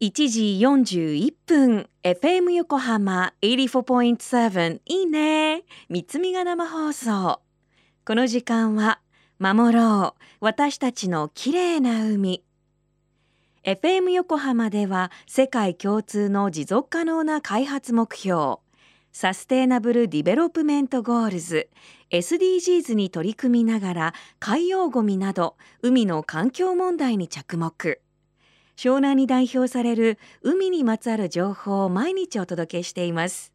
1時41分 FM 横浜84.7いいね。三つみが生放送。この時間は守ろう。私たちの綺麗な海。FM 横浜では世界共通の持続可能な開発目標サステイナブル・ディベロップメント・ゴールズ SDGs に取り組みながら海洋ごみなど海の環境問題に着目。湘南に代表される海にまつわる情報を毎日お届けしています。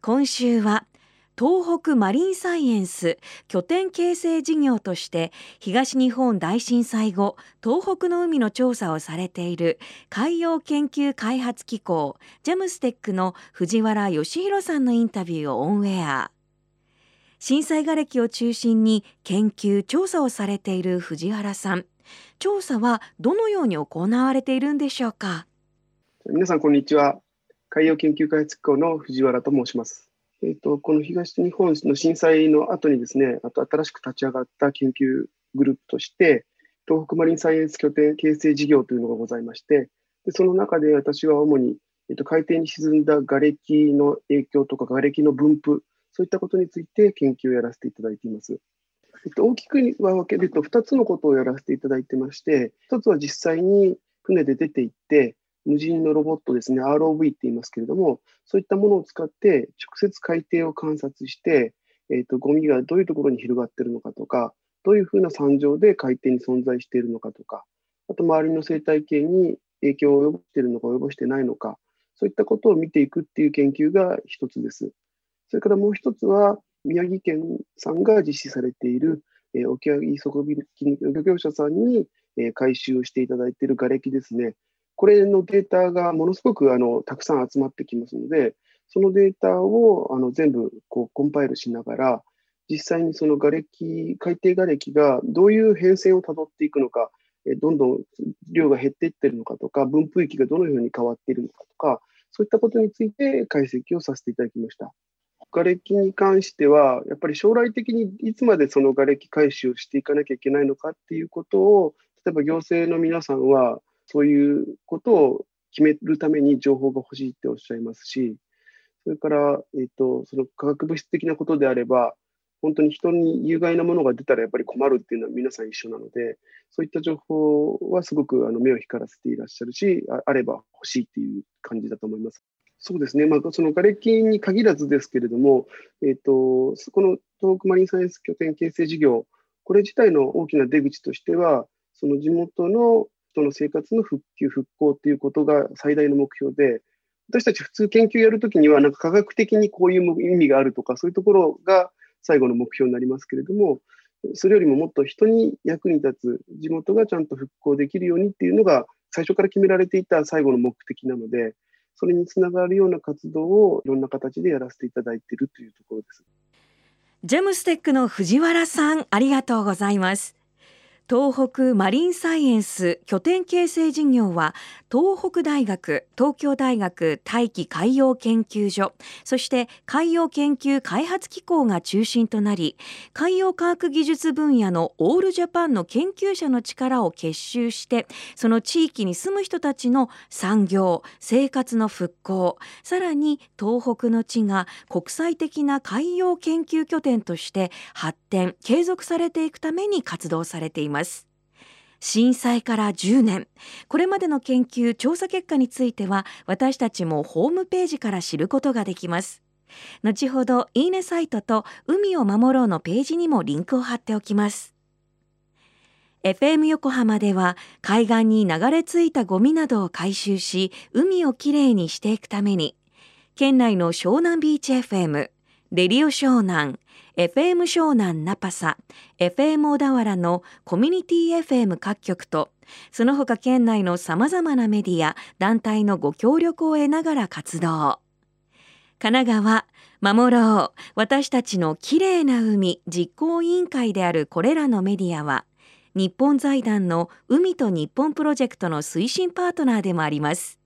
今週は東北マリンサイエンス拠点形成事業として東日本大震災後東北の海の調査をされている海洋研究開発機構ジャムステックの藤原義弘さんのインタビューをオンエア。震災瓦礫を中心に研究調査をされている藤原さん。調査はどのように行われているんでしょうか？皆さんこんにちは。海洋研究開発機構の藤原と申します。えーと、この東日本の震災の後にですねあと新しく立ち上がった研究グループとして東北マリンサイエンス拠点形成事業というのがございましてでその中で私は主に、えーと、海底に沈んだ瓦礫の影響とか瓦礫の分布そういったことについて研究をやらせていただいています。っと、大きく分けると2つのことをやらせていただいてまして、1つは実際に船で出て行って、無人のロボットですね、ROV って言いますけれども、そういったものを使って直接海底を観察して、えっと、ゴミがどういうところに広がっているのかとか、どういうふうな惨状で海底に存在しているのかとか、あと周りの生態系に影響を及ぼしているのか及ぼしてないのか、そういったことを見ていくっていう研究が一つです。それからもう一つは、宮城県さんが実施されている、えー、沖合底引き漁業者さんに、えー、回収していただいている瓦礫ですね。これのデータがものすごくあのたくさん集まってきますので、そのデータをあの全部こうコンパイルしながら、実際にその瓦礫、海底瓦礫がどういう変遷をたどっていくのか、えどんどん量が減っていってるのかとか、分布域がどのように変わっているのかとか、そういったことについて解析をさせていただきました。瓦礫に関しては、やっぱり将来的にいつまでその瓦礫回収をしていかなきゃいけないのかっていうことを、例えば行政の皆さんは、そういうことを決めるために情報が欲しいっておっしゃいますし、それから、えーと、その化学物質的なことであれば、本当に人に有害なものが出たらやっぱり困るっていうのは皆さん一緒なので、そういった情報はすごくあの目を光らせていらっしゃるし、あれば欲しいっていう感じだと思います。そうですね、まあ、その瓦礫に限らずですけれども、えーと、この東北マリンサイエンス拠点形成事業、これ自体の大きな出口としては、その地元の人の生活の復旧、復興ということが最大の目標で、私たち普通研究やるときには、なんか科学的にこういう意味があるとか、そういうところが最後の目標になりますけれども、それよりももっと人に役に立つ、地元がちゃんと復興できるようにっていうのが、最初から決められていた最後の目的なので、それにつながるような活動をいろんな形でやらせていただいているというところです。ジェムステックの藤原さん、ありがとうございます。東北マリンサイエンス拠点形成事業は東北大学東京大学大気海洋研究所そして海洋研究開発機構が中心となり海洋科学技術分野のオールジャパンの研究者の力を結集してその地域に住む人たちの産業生活の復興さらに東北の地が国際的な海洋研究拠点として発展継続されていくために活動されています。ます。震災から10年。これまでの研究調査結果については私たちもホームページから知ることができます。後ほどいいねサイトと海を守ろうのページにもリンクを貼っておきます。FM 横浜では海岸に流れ着いたゴミなどを回収し海をきれいにしていくために県内の湘南ビーチ FM レディオ湘南 FM 湘南ナパサ、FM 小田原のコミュニティ FM 各局と、その他県内の様々なメディア、団体のご協力を得ながら活動。神奈川、守ろう、私たちのきれいな海実行委員会であるこれらのメディアは、日本財団の海と日本プロジェクトの推進パートナーでもあります。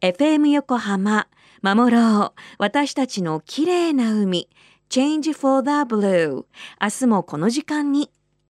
FM 横浜、守ろう、私たちの綺麗な海、Change for the Blue 明日もこの時間に。